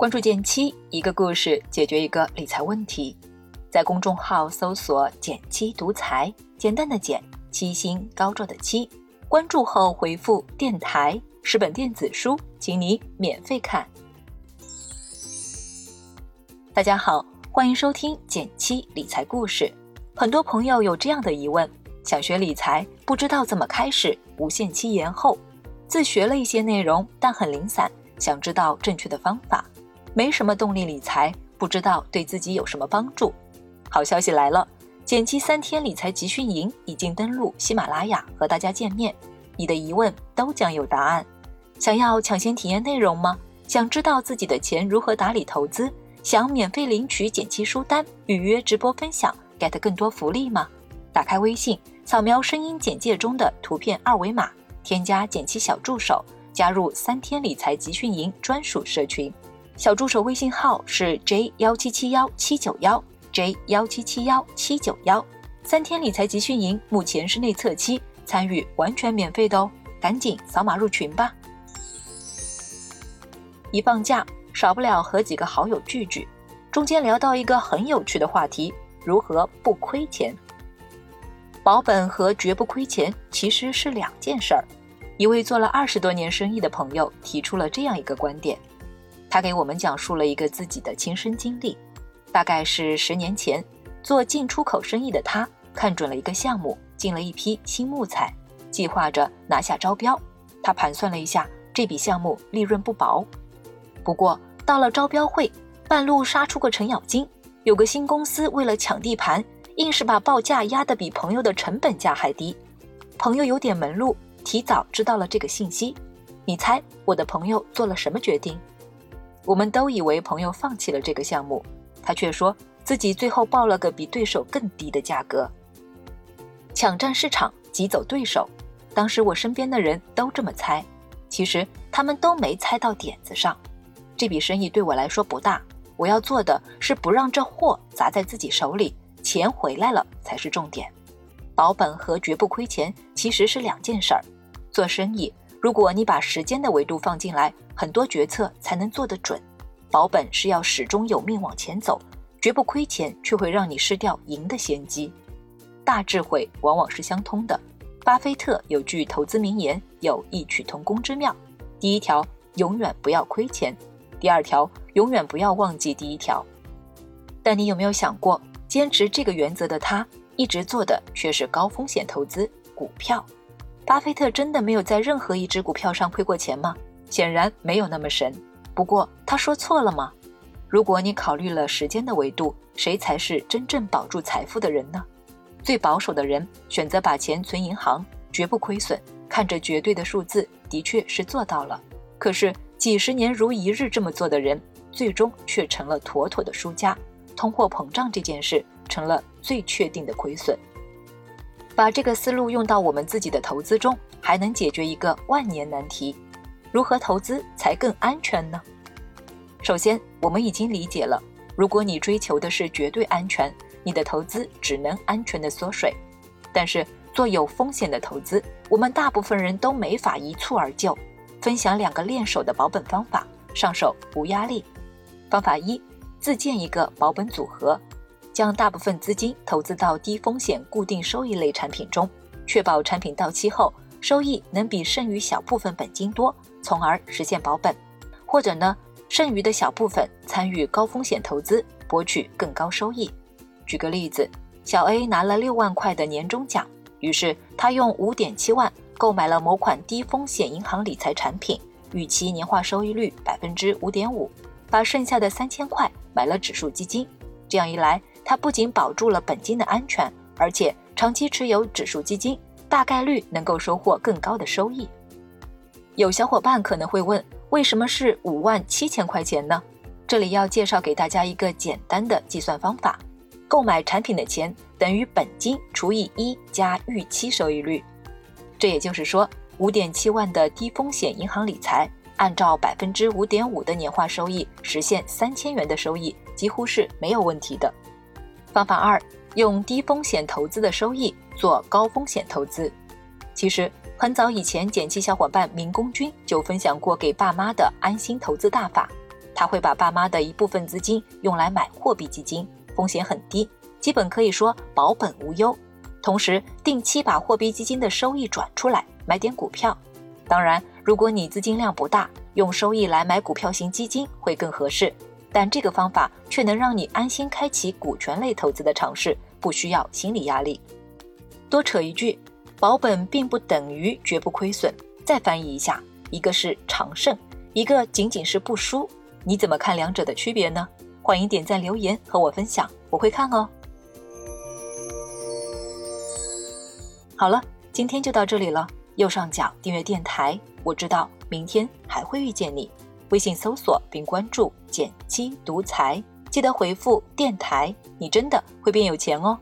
关注减七，一个故事解决一个理财问题。在公众号搜索“减七独裁，简单的减，七星高照的七。关注后回复“电台”十本电子书，请你免费看。大家好，欢迎收听减七理财故事。很多朋友有这样的疑问：想学理财，不知道怎么开始，无限期延后。自学了一些内容，但很零散，想知道正确的方法。没什么动力理财，不知道对自己有什么帮助。好消息来了，减七三天理财集训营已经登录喜马拉雅和大家见面，你的疑问都将有答案。想要抢先体验内容吗？想知道自己的钱如何打理投资？想免费领取减七书单、预约直播分享、get 更多福利吗？打开微信，扫描声音简介中的图片二维码，添加减七小助手，加入三天理财集训营专属社群。小助手微信号是 j 幺七七幺七九幺 j 幺七七幺七九幺，三天理财集训营目前是内测期，参与完全免费的哦，赶紧扫码入群吧。一放假，少不了和几个好友聚聚，中间聊到一个很有趣的话题：如何不亏钱？保本和绝不亏钱其实是两件事儿。一位做了二十多年生意的朋友提出了这样一个观点。他给我们讲述了一个自己的亲身经历，大概是十年前，做进出口生意的他看准了一个项目，进了一批新木材，计划着拿下招标。他盘算了一下，这笔项目利润不薄。不过到了招标会，半路杀出个程咬金，有个新公司为了抢地盘，硬是把报价压得比朋友的成本价还低。朋友有点门路，提早知道了这个信息。你猜我的朋友做了什么决定？我们都以为朋友放弃了这个项目，他却说自己最后报了个比对手更低的价格，抢占市场，挤走对手。当时我身边的人都这么猜，其实他们都没猜到点子上。这笔生意对我来说不大，我要做的是不让这货砸在自己手里，钱回来了才是重点。保本和绝不亏钱其实是两件事儿。做生意，如果你把时间的维度放进来。很多决策才能做得准，保本是要始终有命往前走，绝不亏钱却会让你失掉赢的先机。大智慧往往是相通的，巴菲特有句投资名言，有异曲同工之妙。第一条，永远不要亏钱；第二条，永远不要忘记第一条。但你有没有想过，坚持这个原则的他，一直做的却是高风险投资股票？巴菲特真的没有在任何一只股票上亏过钱吗？显然没有那么神，不过他说错了吗？如果你考虑了时间的维度，谁才是真正保住财富的人呢？最保守的人选择把钱存银行，绝不亏损，看着绝对的数字，的确是做到了。可是几十年如一日这么做的人，最终却成了妥妥的输家。通货膨胀这件事成了最确定的亏损。把这个思路用到我们自己的投资中，还能解决一个万年难题。如何投资才更安全呢？首先，我们已经理解了，如果你追求的是绝对安全，你的投资只能安全的缩水。但是，做有风险的投资，我们大部分人都没法一蹴而就。分享两个练手的保本方法，上手无压力。方法一：自建一个保本组合，将大部分资金投资到低风险固定收益类产品中，确保产品到期后收益能比剩余小部分本金多。从而实现保本，或者呢，剩余的小部分参与高风险投资，博取更高收益。举个例子，小 A 拿了六万块的年终奖，于是他用五点七万购买了某款低风险银行理财产品，预期年化收益率百分之五点五，把剩下的三千块买了指数基金。这样一来，它不仅保住了本金的安全，而且长期持有指数基金，大概率能够收获更高的收益。有小伙伴可能会问，为什么是五万七千块钱呢？这里要介绍给大家一个简单的计算方法：购买产品的钱等于本金除以一加预期收益率。这也就是说，五点七万的低风险银行理财，按照百分之五点五的年化收益实现三千元的收益，几乎是没有问题的。方法二，用低风险投资的收益做高风险投资。其实。很早以前，减七小伙伴明工君就分享过给爸妈的安心投资大法。他会把爸妈的一部分资金用来买货币基金，风险很低，基本可以说保本无忧。同时，定期把货币基金的收益转出来买点股票。当然，如果你资金量不大，用收益来买股票型基金会更合适。但这个方法却能让你安心开启股权类投资的尝试，不需要心理压力。多扯一句，保本并不等于绝不亏损。再翻译一下，一个是长胜，一个仅仅是不输。你怎么看两者的区别呢？欢迎点赞留言和我分享，我会看哦。好了，今天就到这里了。右上角订阅电台，我知道明天还会遇见你。微信搜索并关注“剪辑独裁，记得回复“电台”，你真的会变有钱哦。